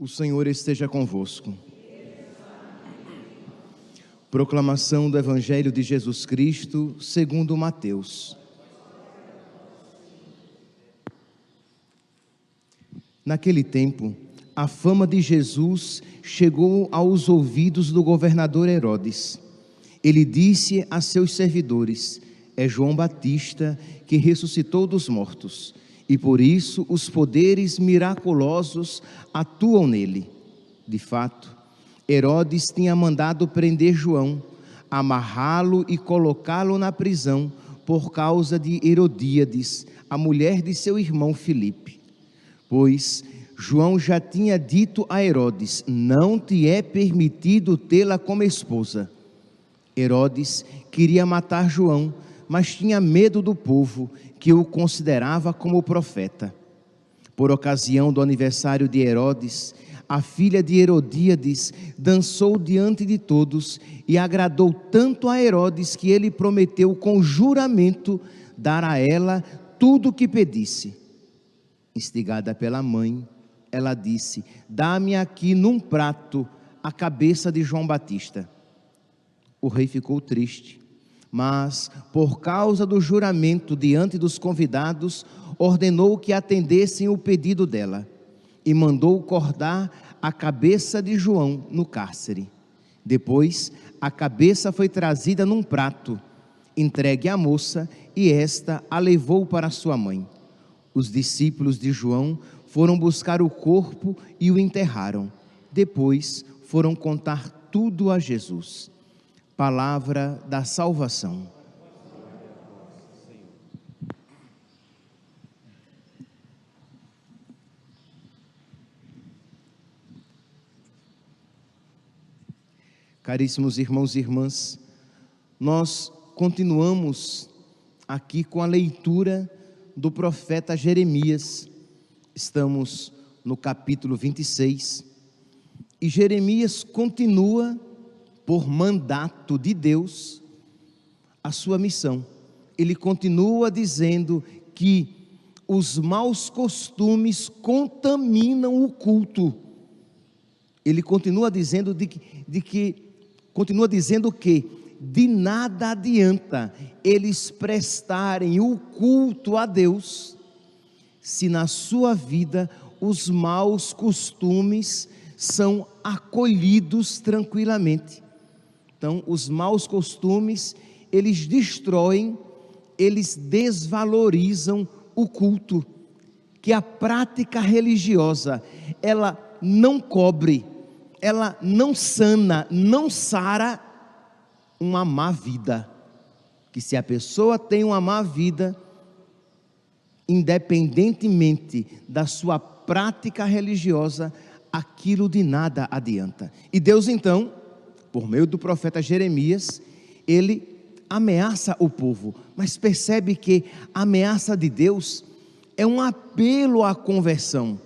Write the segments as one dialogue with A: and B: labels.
A: O Senhor esteja convosco. Proclamação do Evangelho de Jesus Cristo, segundo Mateus. Naquele tempo, a fama de Jesus chegou aos ouvidos do governador Herodes. Ele disse a seus servidores: É João Batista que ressuscitou dos mortos e por isso os poderes miraculosos atuam nele. De fato, Herodes tinha mandado prender João, amarrá-lo e colocá-lo na prisão por causa de Herodíades, a mulher de seu irmão Filipe. Pois João já tinha dito a Herodes: Não te é permitido tê-la como esposa. Herodes queria matar João, mas tinha medo do povo que o considerava como profeta. Por ocasião do aniversário de Herodes, a filha de Herodíades dançou diante de todos e agradou tanto a Herodes que ele prometeu com juramento dar a ela tudo o que pedisse. Instigada pela mãe, ela disse: Dá-me aqui num prato a cabeça de João Batista. O rei ficou triste mas, por causa do juramento diante dos convidados, ordenou que atendessem o pedido dela e mandou cortar a cabeça de João no cárcere. Depois, a cabeça foi trazida num prato, entregue à moça, e esta a levou para sua mãe. Os discípulos de João foram buscar o corpo e o enterraram. Depois, foram contar tudo a Jesus palavra da salvação. Caríssimos irmãos e irmãs, nós continuamos aqui com a leitura do profeta Jeremias. Estamos no capítulo 26 e Jeremias continua por mandato de Deus, a sua missão. Ele continua dizendo que os maus costumes contaminam o culto. Ele continua dizendo de, de que continua dizendo que de nada adianta eles prestarem o culto a Deus se na sua vida os maus costumes são acolhidos tranquilamente. Então, os maus costumes, eles destroem, eles desvalorizam o culto, que a prática religiosa, ela não cobre, ela não sana, não sara uma má vida. Que se a pessoa tem uma má vida, independentemente da sua prática religiosa, aquilo de nada adianta. E Deus então, por meio do profeta Jeremias, ele ameaça o povo, mas percebe que a ameaça de Deus é um apelo à conversão.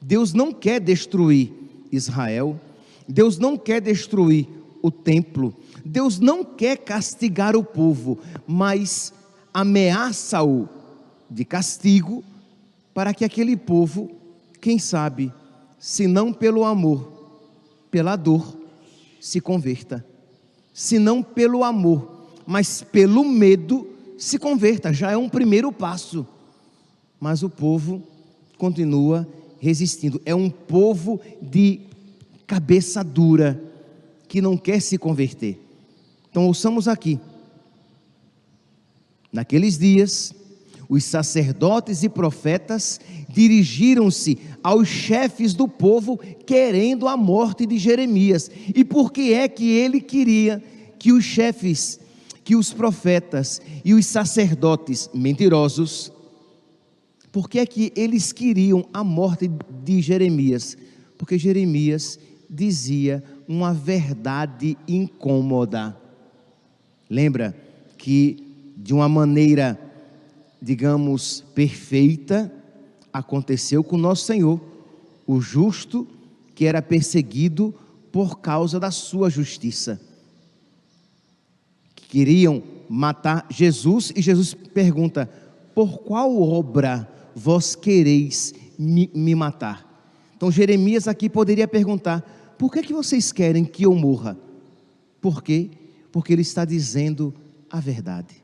A: Deus não quer destruir Israel, Deus não quer destruir o templo, Deus não quer castigar o povo, mas ameaça-o de castigo para que aquele povo, quem sabe, se não pelo amor, pela dor, se converta. Se não pelo amor, mas pelo medo, se converta. Já é um primeiro passo. Mas o povo continua resistindo. É um povo de cabeça dura, que não quer se converter. Então, ouçamos aqui. Naqueles dias, os sacerdotes e profetas dirigiram-se aos chefes do povo querendo a morte de Jeremias. E por que é que ele queria que os chefes, que os profetas e os sacerdotes mentirosos, por que é que eles queriam a morte de Jeremias? Porque Jeremias dizia uma verdade incômoda. Lembra que de uma maneira digamos, perfeita, aconteceu com nosso Senhor, o justo que era perseguido por causa da sua justiça. Queriam matar Jesus e Jesus pergunta: Por qual obra vós quereis me, me matar? Então Jeremias aqui poderia perguntar: por que, que vocês querem que eu morra? Por quê? Porque ele está dizendo a verdade.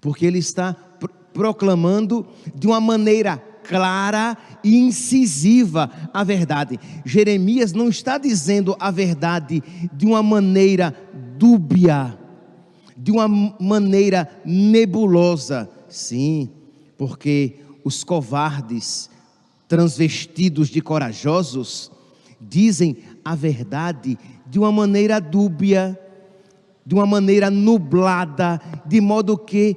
A: Porque ele está proclamando de uma maneira clara e incisiva a verdade. Jeremias não está dizendo a verdade de uma maneira dúbia, de uma maneira nebulosa. Sim, porque os covardes, transvestidos de corajosos, dizem a verdade de uma maneira dúbia, de uma maneira nublada, de modo que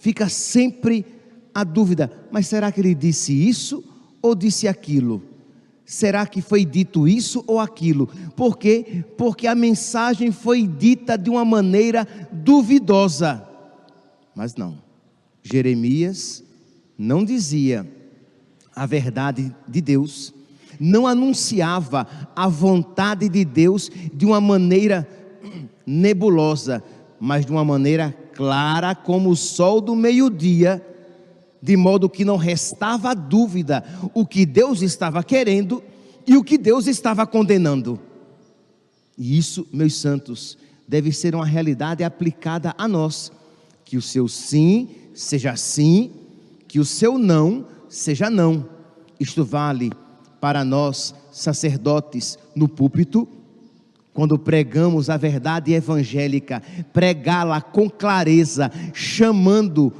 A: fica sempre a dúvida: mas será que ele disse isso ou disse aquilo? Será que foi dito isso ou aquilo? Por quê? Porque a mensagem foi dita de uma maneira duvidosa. Mas não. Jeremias não dizia a verdade de Deus, não anunciava a vontade de Deus de uma maneira nebulosa, mas de uma maneira clara como o sol do meio-dia, de modo que não restava dúvida o que Deus estava querendo e o que Deus estava condenando. E isso, meus santos, deve ser uma realidade aplicada a nós, que o seu sim seja sim, que o seu não seja não. Isto vale para nós, sacerdotes, no púlpito, quando pregamos a verdade evangélica, pregá-la com clareza, chamando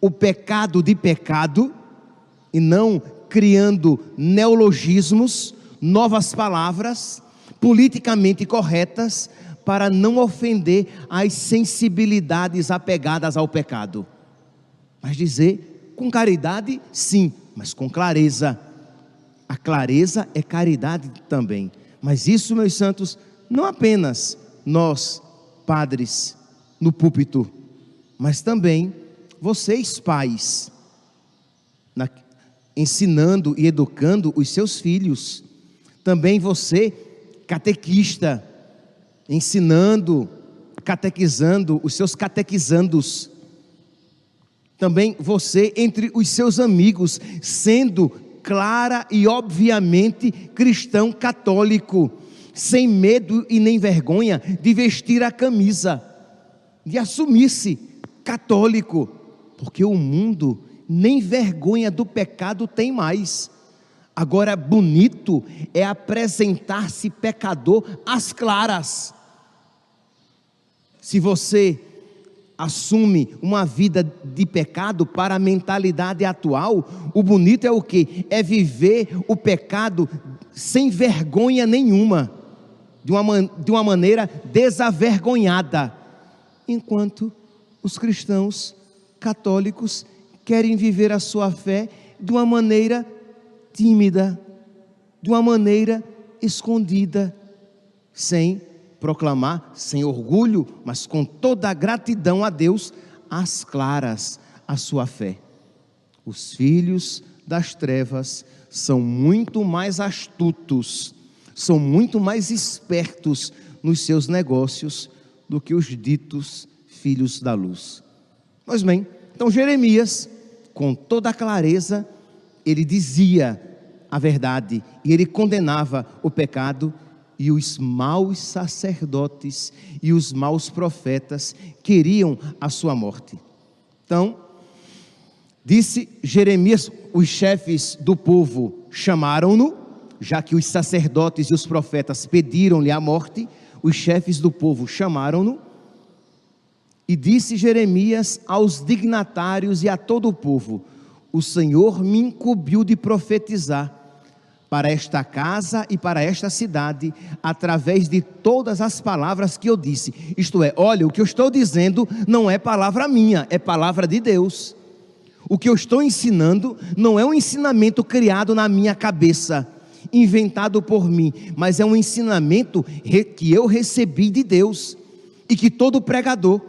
A: o pecado de pecado e não criando neologismos, novas palavras politicamente corretas para não ofender as sensibilidades apegadas ao pecado. Mas dizer com caridade, sim, mas com clareza. A clareza é caridade também. Mas isso, meus santos, não apenas nós, padres, no púlpito, mas também vocês, pais, na, ensinando e educando os seus filhos. Também você, catequista, ensinando, catequizando os seus catequizandos. Também você, entre os seus amigos, sendo clara e obviamente cristão católico, sem medo e nem vergonha de vestir a camisa, de assumir-se católico porque o mundo nem vergonha do pecado tem mais. Agora, bonito é apresentar-se pecador às claras. Se você assume uma vida de pecado para a mentalidade atual, o bonito é o que? É viver o pecado sem vergonha nenhuma, de uma, de uma maneira desavergonhada. Enquanto os cristãos católicos querem viver a sua fé de uma maneira tímida, de uma maneira escondida, sem proclamar, sem orgulho, mas com toda a gratidão a Deus, às claras, a sua fé. Os filhos das trevas são muito mais astutos, são muito mais espertos nos seus negócios do que os ditos filhos da luz. Pois bem, então Jeremias, com toda a clareza, ele dizia a verdade e ele condenava o pecado e os maus sacerdotes e os maus profetas queriam a sua morte. Então, disse Jeremias, os chefes do povo chamaram-no, já que os sacerdotes e os profetas pediram-lhe a morte, os chefes do povo chamaram-no e disse Jeremias aos dignatários e a todo o povo: O Senhor me incumbiu de profetizar para esta casa e para esta cidade, através de todas as palavras que eu disse. Isto é, olha, o que eu estou dizendo não é palavra minha, é palavra de Deus. O que eu estou ensinando não é um ensinamento criado na minha cabeça, inventado por mim, mas é um ensinamento que eu recebi de Deus e que todo pregador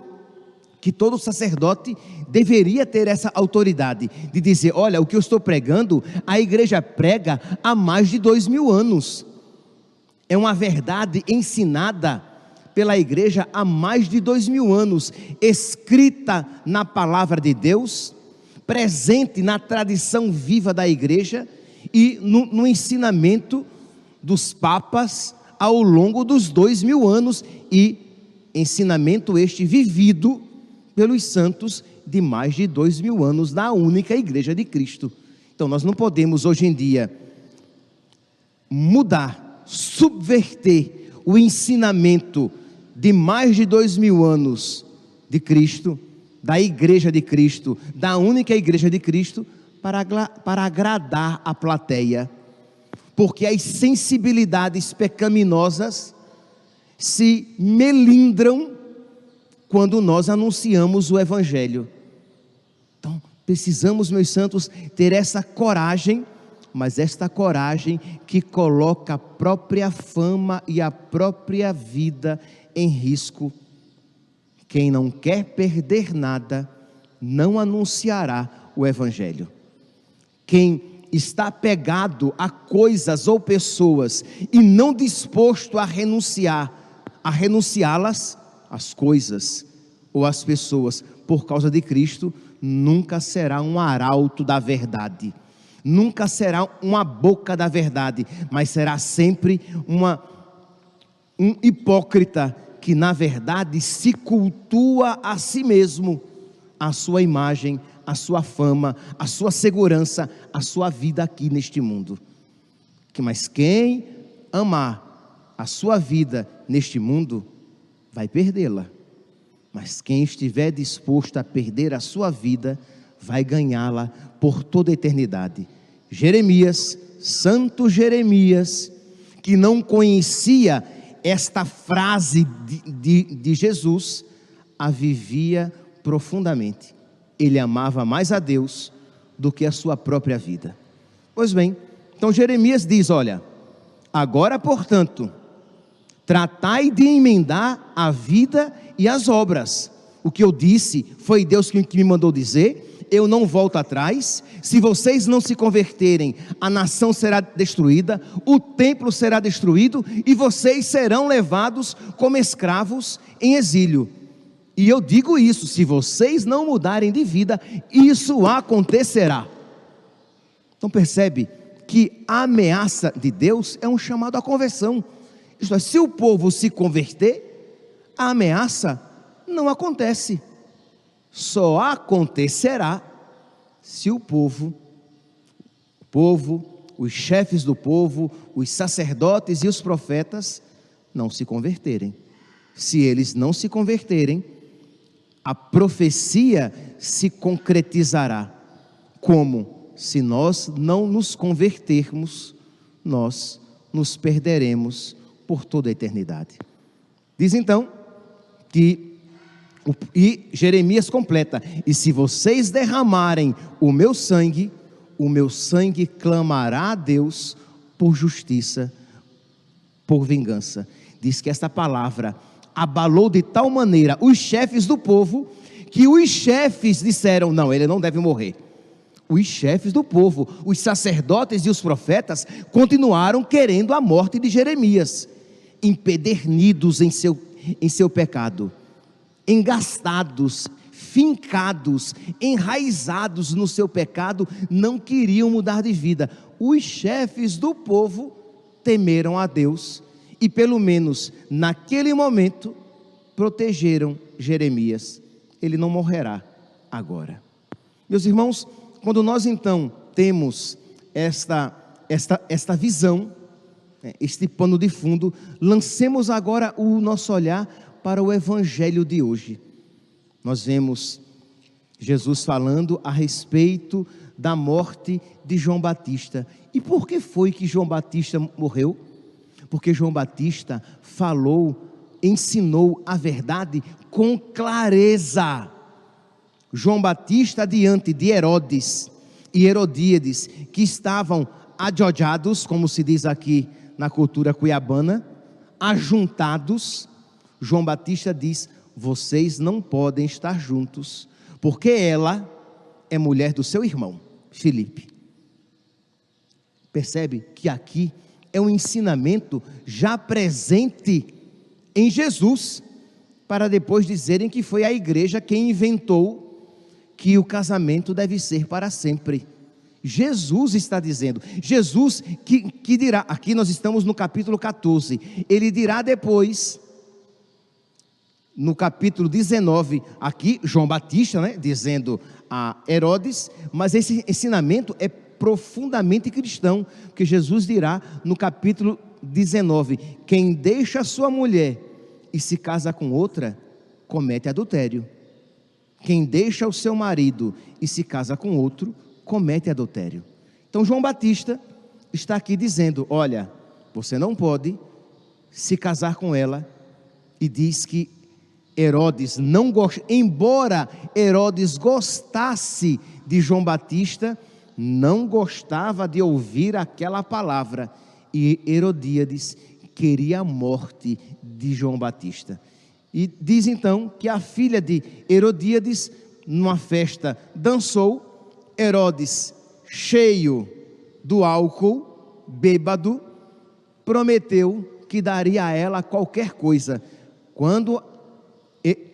A: que todo sacerdote deveria ter essa autoridade de dizer: olha, o que eu estou pregando, a igreja prega há mais de dois mil anos. É uma verdade ensinada pela igreja há mais de dois mil anos, escrita na palavra de Deus, presente na tradição viva da igreja e no, no ensinamento dos papas ao longo dos dois mil anos e ensinamento este vivido pelos santos de mais de dois mil anos da única Igreja de Cristo. Então nós não podemos hoje em dia mudar, subverter o ensinamento de mais de dois mil anos de Cristo, da Igreja de Cristo, da única Igreja de Cristo, para, para agradar a plateia, porque as sensibilidades pecaminosas se melindram quando nós anunciamos o Evangelho. Então, precisamos, meus santos, ter essa coragem, mas esta coragem que coloca a própria fama e a própria vida em risco. Quem não quer perder nada, não anunciará o Evangelho. Quem está apegado a coisas ou pessoas e não disposto a renunciar, a renunciá-las, as coisas ou as pessoas, por causa de Cristo, nunca será um arauto da verdade, nunca será uma boca da verdade, mas será sempre uma, um hipócrita que, na verdade, se cultua a si mesmo, a sua imagem, a sua fama, a sua segurança, a sua vida aqui neste mundo. Que mas quem amar a sua vida neste mundo vai perdê-la. Mas quem estiver disposto a perder a sua vida vai ganhá-la por toda a eternidade. Jeremias, Santo Jeremias, que não conhecia esta frase de, de, de Jesus, a vivia profundamente ele amava mais a Deus do que a sua própria vida. Pois bem, então Jeremias diz: Olha, agora, portanto, tratai de emendar a vida e as obras. O que eu disse foi Deus que me mandou dizer, eu não volto atrás. Se vocês não se converterem, a nação será destruída, o templo será destruído e vocês serão levados como escravos em exílio. E eu digo isso: se vocês não mudarem de vida, isso acontecerá. Então percebe que a ameaça de Deus é um chamado à conversão. Isto é, se o povo se converter, a ameaça não acontece. Só acontecerá se o povo, o povo, os chefes do povo, os sacerdotes e os profetas não se converterem. Se eles não se converterem, a profecia se concretizará. Como? Se nós não nos convertermos, nós nos perderemos por toda a eternidade. Diz então que, e Jeremias completa: E se vocês derramarem o meu sangue, o meu sangue clamará a Deus por justiça, por vingança. Diz que esta palavra abalou de tal maneira os chefes do povo que os chefes disseram: não, ele não deve morrer. Os chefes do povo, os sacerdotes e os profetas continuaram querendo a morte de Jeremias, empedernidos em seu, em seu pecado, engastados, fincados, enraizados no seu pecado, não queriam mudar de vida. Os chefes do povo temeram a Deus e, pelo menos naquele momento, protegeram Jeremias. Ele não morrerá agora. Meus irmãos, quando nós então temos esta, esta, esta visão, este pano de fundo, lancemos agora o nosso olhar para o evangelho de hoje. Nós vemos Jesus falando a respeito da morte de João Batista. E por que foi que João Batista morreu? porque João Batista falou, ensinou a verdade com clareza. João Batista diante de Herodes e Herodíades, que estavam adjojados, como se diz aqui na cultura cuiabana, ajuntados, João Batista diz: vocês não podem estar juntos, porque ela é mulher do seu irmão, Filipe. Percebe que aqui é um ensinamento já presente em Jesus, para depois dizerem que foi a igreja quem inventou que o casamento deve ser para sempre. Jesus está dizendo. Jesus que, que dirá, aqui nós estamos no capítulo 14, ele dirá depois, no capítulo 19, aqui João Batista, né, dizendo a Herodes, mas esse ensinamento é profundamente cristão, porque Jesus dirá no capítulo 19: quem deixa sua mulher e se casa com outra, comete adultério. Quem deixa o seu marido e se casa com outro, comete adultério. Então João Batista está aqui dizendo: olha, você não pode se casar com ela, e diz que Herodes não gosta, embora Herodes gostasse de João Batista, não gostava de ouvir aquela palavra, e Herodíades queria a morte de João Batista. E diz então que a filha de Herodíades, numa festa, dançou Herodes, cheio do álcool, bêbado, prometeu que daria a ela qualquer coisa. Quando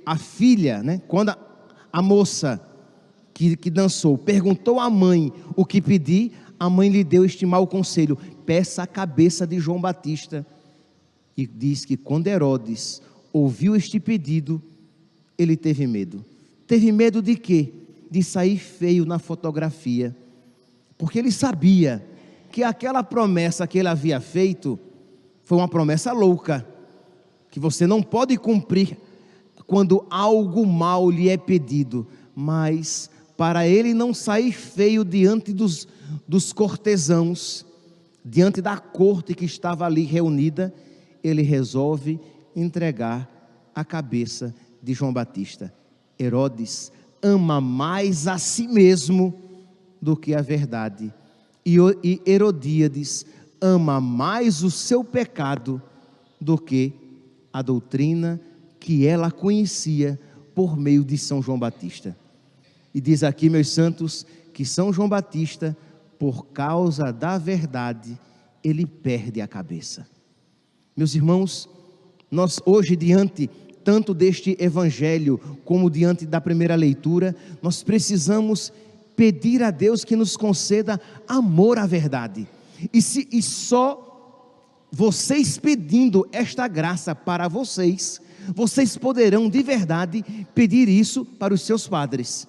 A: a filha, né, quando a, moça que, que dançou perguntou à mãe o que pedir, a mãe lhe deu este mau conselho: peça a cabeça de João Batista. E diz que quando Herodes ouviu este pedido, ele teve medo. Teve medo de quê? De sair feio na fotografia, porque ele sabia que aquela promessa que ele havia feito foi uma promessa louca, que você não pode cumprir quando algo mal lhe é pedido, mas para ele não sair feio diante dos, dos cortesãos, diante da corte que estava ali reunida, ele resolve entregar a cabeça de João Batista. Herodes ama mais a si mesmo do que a verdade. E Herodíades ama mais o seu pecado do que a doutrina que ela conhecia por meio de São João Batista. E diz aqui, meus santos, que São João Batista, por causa da verdade, ele perde a cabeça. Meus irmãos, nós hoje, diante tanto deste evangelho como diante da primeira leitura, nós precisamos pedir a Deus que nos conceda amor à verdade. E, se, e só vocês pedindo esta graça para vocês, vocês poderão de verdade pedir isso para os seus padres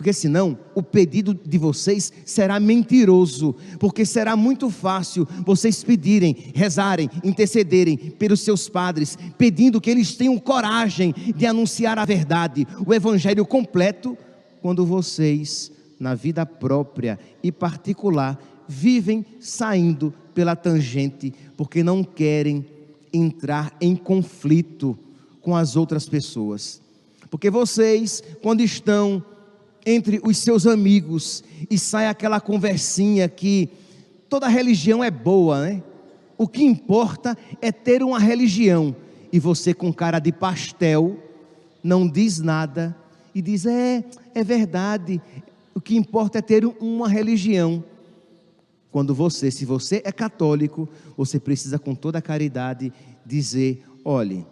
A: porque senão o pedido de vocês será mentiroso, porque será muito fácil vocês pedirem, rezarem, intercederem pelos seus padres, pedindo que eles tenham coragem de anunciar a verdade, o evangelho completo, quando vocês, na vida própria e particular, vivem saindo pela tangente, porque não querem entrar em conflito com as outras pessoas. Porque vocês, quando estão entre os seus amigos e sai aquela conversinha que toda religião é boa, né? O que importa é ter uma religião. E você com cara de pastel não diz nada e diz: "É, é verdade. O que importa é ter uma religião." Quando você, se você é católico, você precisa com toda a caridade dizer: "Olhe,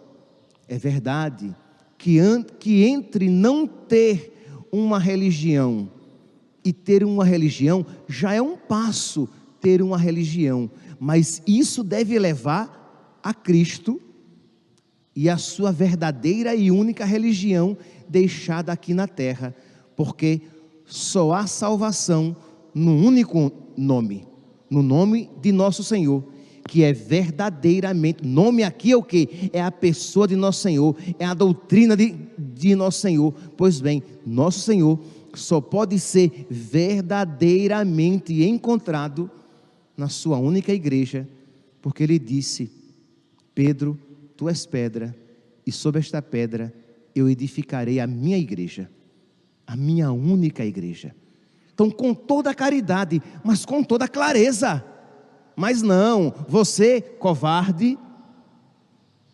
A: é verdade que, que entre não ter uma religião. E ter uma religião já é um passo ter uma religião, mas isso deve levar a Cristo e a sua verdadeira e única religião deixada aqui na terra, porque só há salvação no único nome, no nome de nosso Senhor, que é verdadeiramente, nome aqui é o que? É a pessoa de nosso Senhor, é a doutrina de, de nosso Senhor. Pois bem, nosso Senhor só pode ser verdadeiramente encontrado na sua única igreja, porque ele disse: Pedro, tu és pedra, e sobre esta pedra eu edificarei a minha igreja, a minha única igreja. Então, com toda caridade, mas com toda clareza. Mas não, você, covarde,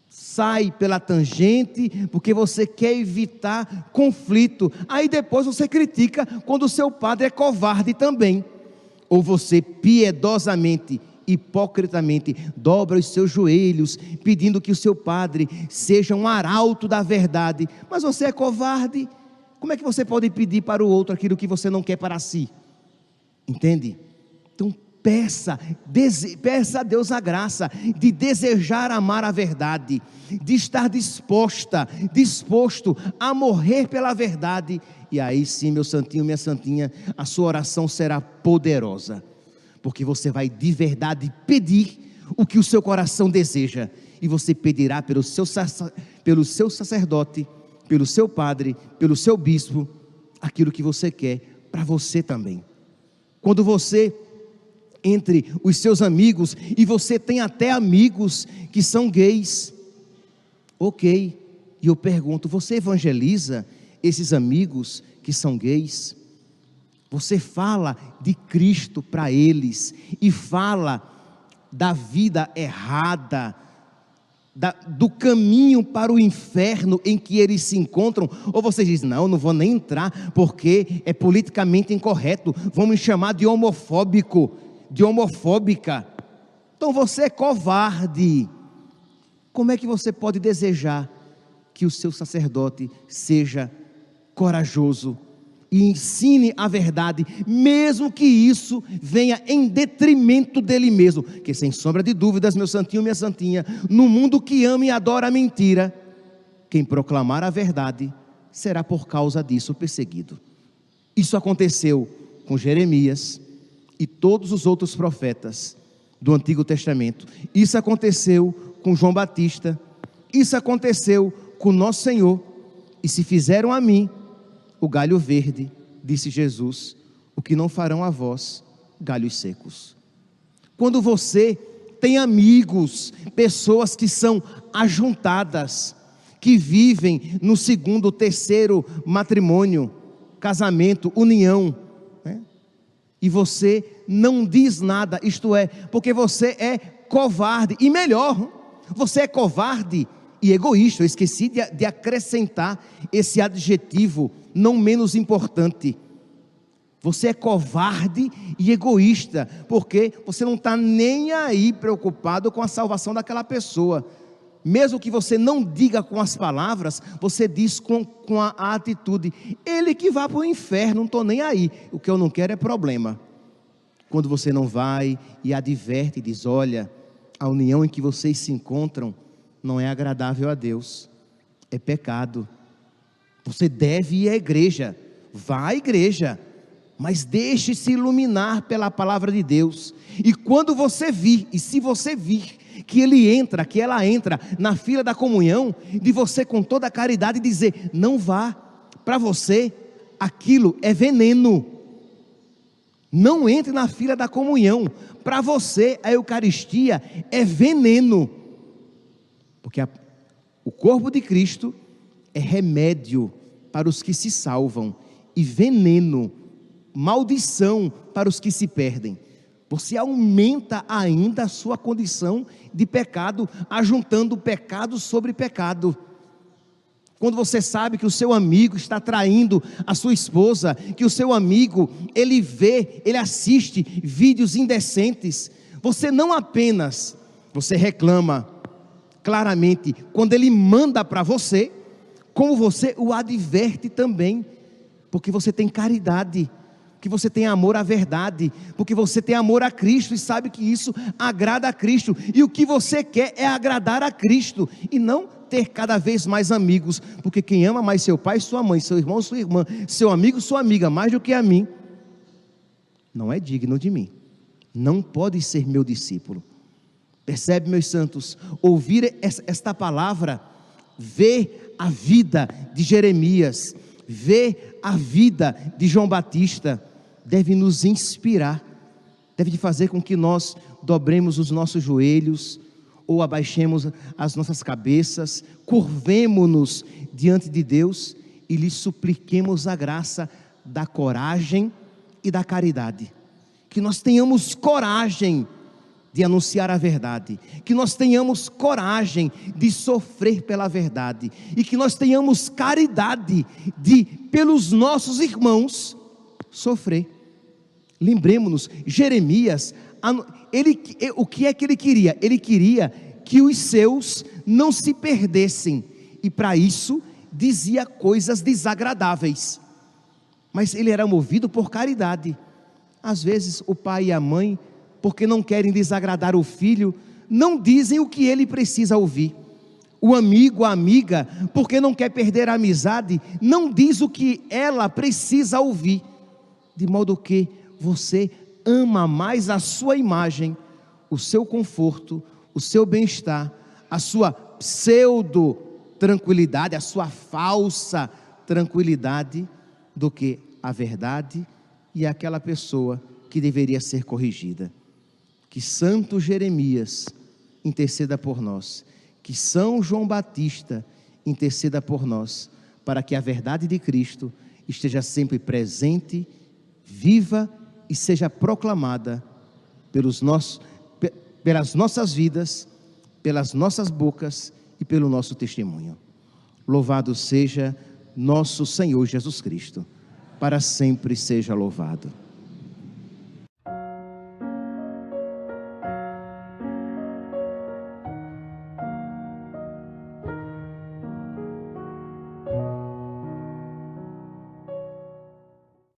A: sai pela tangente porque você quer evitar conflito. Aí depois você critica quando o seu padre é covarde também. Ou você piedosamente, hipocritamente, dobra os seus joelhos, pedindo que o seu padre seja um arauto da verdade. Mas você é covarde. Como é que você pode pedir para o outro aquilo que você não quer para si? Entende? Então peça, dese, peça a Deus a graça de desejar amar a verdade, de estar disposta, disposto a morrer pela verdade. E aí sim, meu santinho, minha santinha, a sua oração será poderosa, porque você vai de verdade pedir o que o seu coração deseja, e você pedirá pelo seu, pelo seu sacerdote, pelo seu padre, pelo seu bispo, aquilo que você quer para você também. Quando você entre os seus amigos e você tem até amigos que são gays. OK. E eu pergunto, você evangeliza esses amigos que são gays? Você fala de Cristo para eles e fala da vida errada, da, do caminho para o inferno em que eles se encontram, ou você diz, não, não vou nem entrar, porque é politicamente incorreto, vão me chamar de homofóbico, de homofóbica. Então você é covarde. Como é que você pode desejar que o seu sacerdote seja corajoso e ensine a verdade, mesmo que isso venha em detrimento dele mesmo. Que sem sombra de dúvidas, meu santinho, minha santinha, no mundo que ama e adora a mentira, quem proclamar a verdade será por causa disso perseguido. Isso aconteceu com Jeremias e todos os outros profetas do Antigo Testamento. Isso aconteceu com João Batista. Isso aconteceu com nosso Senhor. E se fizeram a mim, o galho verde, disse Jesus, o que não farão a vós, galhos secos. Quando você tem amigos, pessoas que são ajuntadas, que vivem no segundo, terceiro matrimônio, casamento, união? E você não diz nada, isto é, porque você é covarde, e melhor, você é covarde e egoísta. Eu esqueci de, de acrescentar esse adjetivo não menos importante. Você é covarde e egoísta, porque você não está nem aí preocupado com a salvação daquela pessoa. Mesmo que você não diga com as palavras, você diz com, com a, atitude: Ele que vá para o inferno, não estou nem aí. O que eu não quero é problema. Quando você não vai e adverte e diz: Olha, a união em que vocês se encontram não é agradável a Deus, é pecado. Você deve ir à igreja, vá à igreja, mas deixe-se iluminar pela palavra de Deus. E quando você vir, e se você vir, que ele entra, que ela entra na fila da comunhão, de você com toda a caridade dizer: não vá, para você aquilo é veneno. Não entre na fila da comunhão, para você a Eucaristia é veneno. Porque a, o corpo de Cristo é remédio para os que se salvam e veneno, maldição para os que se perdem. Você aumenta ainda a sua condição de pecado, ajuntando pecado sobre pecado. Quando você sabe que o seu amigo está traindo a sua esposa, que o seu amigo, ele vê, ele assiste vídeos indecentes, você não apenas você reclama, claramente quando ele manda para você, como você o adverte também, porque você tem caridade, que você tem amor à verdade, porque você tem amor a Cristo e sabe que isso agrada a Cristo, e o que você quer é agradar a Cristo e não ter cada vez mais amigos, porque quem ama mais seu pai, sua mãe, seu irmão, sua irmã, seu amigo, sua amiga, mais do que a mim, não é digno de mim, não pode ser meu discípulo. Percebe, meus santos? Ouvir esta palavra, ver a vida de Jeremias, ver a vida de João Batista, deve nos inspirar, deve fazer com que nós dobremos os nossos joelhos, ou abaixemos as nossas cabeças, curvemo-nos diante de Deus e lhe supliquemos a graça da coragem e da caridade. Que nós tenhamos coragem de anunciar a verdade, que nós tenhamos coragem de sofrer pela verdade e que nós tenhamos caridade de, pelos nossos irmãos, sofrer. Lembremos-nos, Jeremias, ele, o que é que ele queria? Ele queria que os seus não se perdessem e para isso dizia coisas desagradáveis, mas ele era movido por caridade. Às vezes, o pai e a mãe, porque não querem desagradar o filho, não dizem o que ele precisa ouvir. O amigo, a amiga, porque não quer perder a amizade, não diz o que ela precisa ouvir. De modo que você ama mais a sua imagem, o seu conforto, o seu bem-estar, a sua pseudo tranquilidade, a sua falsa tranquilidade, do que a verdade e aquela pessoa que deveria ser corrigida. Que Santo Jeremias interceda por nós, que São João Batista interceda por nós, para que a verdade de Cristo esteja sempre presente, viva e seja proclamada pelos nossos, pelas nossas vidas, pelas nossas bocas e pelo nosso testemunho. Louvado seja nosso Senhor Jesus Cristo, para sempre seja louvado.